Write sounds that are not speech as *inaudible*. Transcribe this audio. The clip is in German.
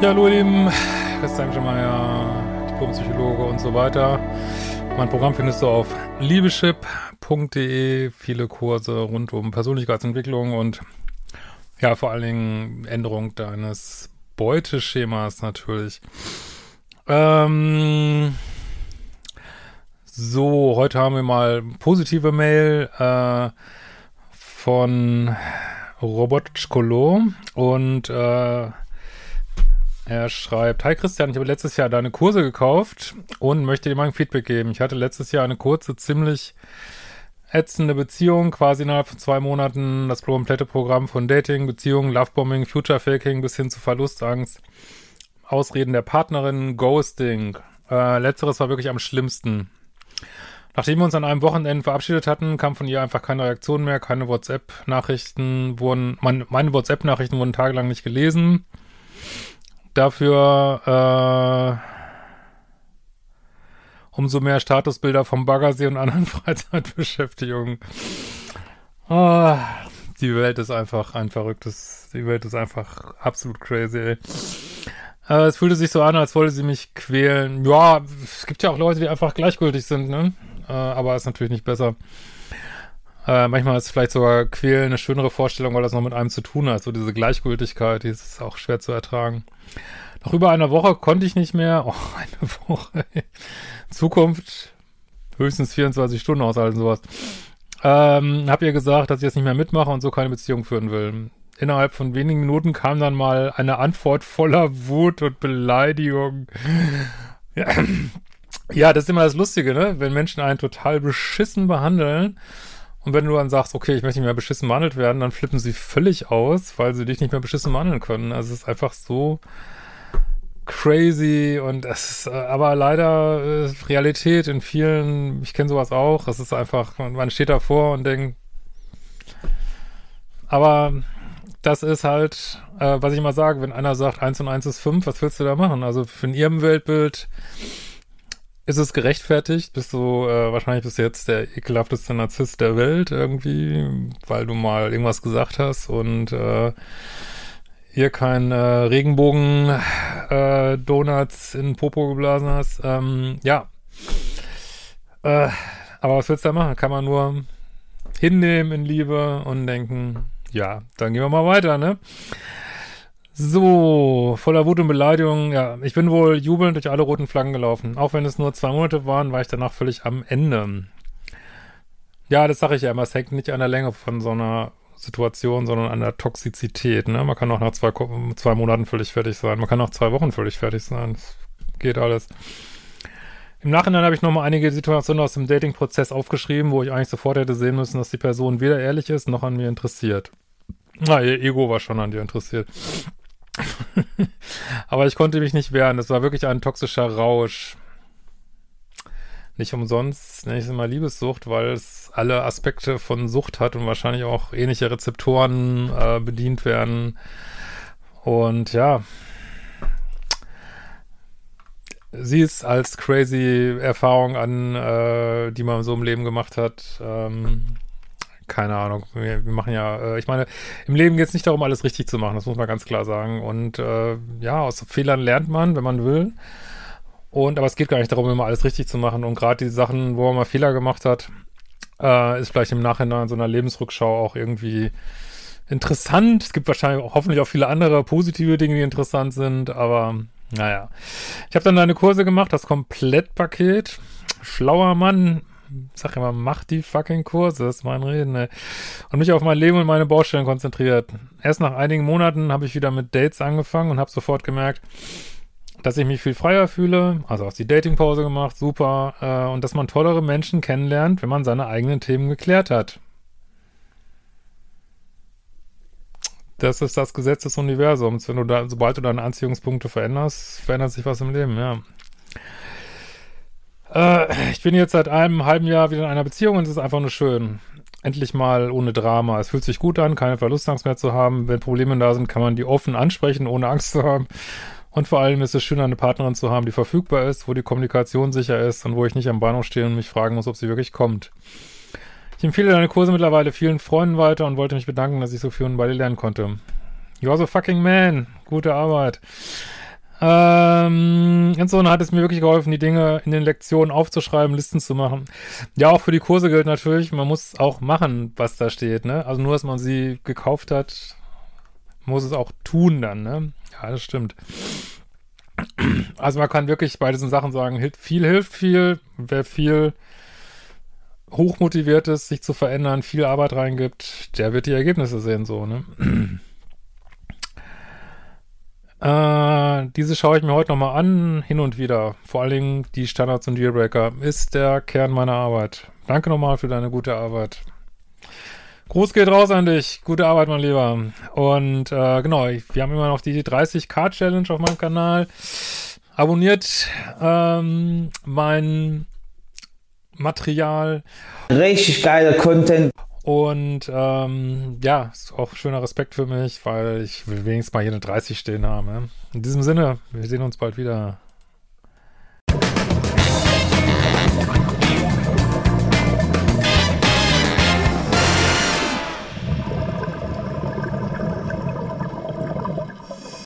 Ja, hallo ihr Lieben, Christian Schemeier, Diplompsychologe und so weiter. Mein Programm findest du auf liebeschip.de, viele Kurse rund um Persönlichkeitsentwicklung und ja, vor allen Dingen Änderung deines Beuteschemas natürlich. Ähm, so, heute haben wir mal positive Mail äh, von Robotschkolo und äh, er schreibt, Hi Christian, ich habe letztes Jahr deine Kurse gekauft und möchte dir mal ein Feedback geben. Ich hatte letztes Jahr eine kurze, ziemlich ätzende Beziehung, quasi innerhalb von zwei Monaten das komplette Programm von Dating, Beziehungen, Lovebombing, Future Faking bis hin zu Verlustangst, Ausreden der Partnerin, Ghosting. Äh, letzteres war wirklich am schlimmsten. Nachdem wir uns an einem Wochenende verabschiedet hatten, kam von ihr einfach keine Reaktion mehr, keine WhatsApp-Nachrichten wurden, mein, meine WhatsApp-Nachrichten wurden tagelang nicht gelesen. Dafür äh, umso mehr Statusbilder vom Baggersee und anderen *laughs* Freizeitbeschäftigungen. Oh, die Welt ist einfach ein verrücktes, die Welt ist einfach absolut crazy, ey. Äh, es fühlte sich so an, als wollte sie mich quälen. Ja, es gibt ja auch Leute, die einfach gleichgültig sind, ne? Äh, aber ist natürlich nicht besser. Äh, manchmal ist vielleicht sogar quälen eine schönere Vorstellung, weil das noch mit einem zu tun hat. So diese Gleichgültigkeit, die ist auch schwer zu ertragen. Nach über einer Woche konnte ich nicht mehr. Oh, *laughs* eine Woche. Zukunft höchstens 24 Stunden aushalten, sowas. Ähm, hab ihr gesagt, dass ich jetzt nicht mehr mitmache und so keine Beziehung führen will. Innerhalb von wenigen Minuten kam dann mal eine Antwort voller Wut und Beleidigung. Ja, ja das ist immer das Lustige, ne? Wenn Menschen einen total beschissen behandeln und wenn du dann sagst, okay, ich möchte nicht mehr beschissen behandelt werden, dann flippen sie völlig aus, weil sie dich nicht mehr beschissen behandeln können. Also es ist einfach so crazy und es ist äh, aber leider äh, Realität in vielen, ich kenne sowas auch, es ist einfach, man steht davor und denkt, aber das ist halt, äh, was ich immer sage, wenn einer sagt, eins und eins ist fünf, was willst du da machen? Also in ihrem Weltbild ist es gerechtfertigt? Bist du, äh, wahrscheinlich bist du jetzt der ekelhafteste Narzisst der Welt irgendwie, weil du mal irgendwas gesagt hast und äh, hier kein äh, Regenbogen äh, Donuts in Popo geblasen hast. Ähm, ja. Äh, aber was willst du da machen? Kann man nur hinnehmen in Liebe und denken, ja, dann gehen wir mal weiter, ne? So, voller Wut und Beleidigung. Ja, ich bin wohl jubelnd durch alle roten Flaggen gelaufen. Auch wenn es nur zwei Monate waren, war ich danach völlig am Ende. Ja, das sage ich ja immer. Es hängt nicht an der Länge von so einer Situation, sondern an der Toxizität. Ne? Man kann auch nach zwei, zwei Monaten völlig fertig sein. Man kann nach zwei Wochen völlig fertig sein. Das geht alles. Im Nachhinein habe ich nochmal einige Situationen aus dem Dating-Prozess aufgeschrieben, wo ich eigentlich sofort hätte sehen müssen, dass die Person weder ehrlich ist, noch an mir interessiert. Na, ihr Ego war schon an dir interessiert. *laughs* Aber ich konnte mich nicht wehren. Es war wirklich ein toxischer Rausch. Nicht umsonst nenne ich es immer Liebessucht, weil es alle Aspekte von Sucht hat und wahrscheinlich auch ähnliche Rezeptoren äh, bedient werden. Und ja, sie ist als crazy Erfahrung an, äh, die man so im Leben gemacht hat. Ähm, keine Ahnung. Wir, wir machen ja, äh, ich meine, im Leben geht es nicht darum, alles richtig zu machen, das muss man ganz klar sagen. Und äh, ja, aus Fehlern lernt man, wenn man will. Und aber es geht gar nicht darum, immer alles richtig zu machen. Und gerade die Sachen, wo man mal Fehler gemacht hat, äh, ist vielleicht im Nachhinein so einer Lebensrückschau auch irgendwie interessant. Es gibt wahrscheinlich auch, hoffentlich auch viele andere positive Dinge, die interessant sind, aber naja. Ich habe dann deine Kurse gemacht, das Komplettpaket. Schlauer Mann, sag immer, mach die fucking Kurse, das ist mein Reden, ey. Und mich auf mein Leben und meine Baustellen konzentriert. Erst nach einigen Monaten habe ich wieder mit Dates angefangen und habe sofort gemerkt, dass ich mich viel freier fühle, also auch die Datingpause gemacht, super, äh, und dass man tollere Menschen kennenlernt, wenn man seine eigenen Themen geklärt hat. Das ist das Gesetz des Universums. Wenn du da, sobald du deine Anziehungspunkte veränderst, verändert sich was im Leben, ja. Äh, ich bin jetzt seit einem halben Jahr wieder in einer Beziehung und es ist einfach nur schön. Endlich mal ohne Drama. Es fühlt sich gut an, keine Verlustangst mehr zu haben. Wenn Probleme da sind, kann man die offen ansprechen, ohne Angst zu haben. Und vor allem ist es schön, eine Partnerin zu haben, die verfügbar ist, wo die Kommunikation sicher ist und wo ich nicht am Bahnhof stehe und mich fragen muss, ob sie wirklich kommt. Ich empfehle deine Kurse mittlerweile vielen Freunden weiter und wollte mich bedanken, dass ich so viel bei dir lernen konnte. You are the fucking man. Gute Arbeit. Ähm, insofern hat es mir wirklich geholfen, die Dinge in den Lektionen aufzuschreiben, Listen zu machen. Ja, auch für die Kurse gilt natürlich, man muss auch machen, was da steht, ne? Also nur, dass man sie gekauft hat, muss es auch tun dann, ne? Ja, das stimmt. Also man kann wirklich bei diesen Sachen sagen, viel hilft viel, wer viel hochmotiviert ist, sich zu verändern, viel Arbeit reingibt, der wird die Ergebnisse sehen, so, ne? Äh, diese schaue ich mir heute nochmal an, hin und wieder. Vor allen Dingen die Standards und Dealbreaker ist der Kern meiner Arbeit. Danke nochmal für deine gute Arbeit. Gruß geht raus an dich. Gute Arbeit, mein Lieber. Und äh, genau, wir haben immer noch die 30k-Challenge auf meinem Kanal. Abonniert ähm, mein Material. Richtig geiler Content. Und ähm, ja, ist auch schöner Respekt für mich, weil ich will wenigstens mal hier eine 30 stehen haben. Ne? In diesem Sinne, wir sehen uns bald wieder.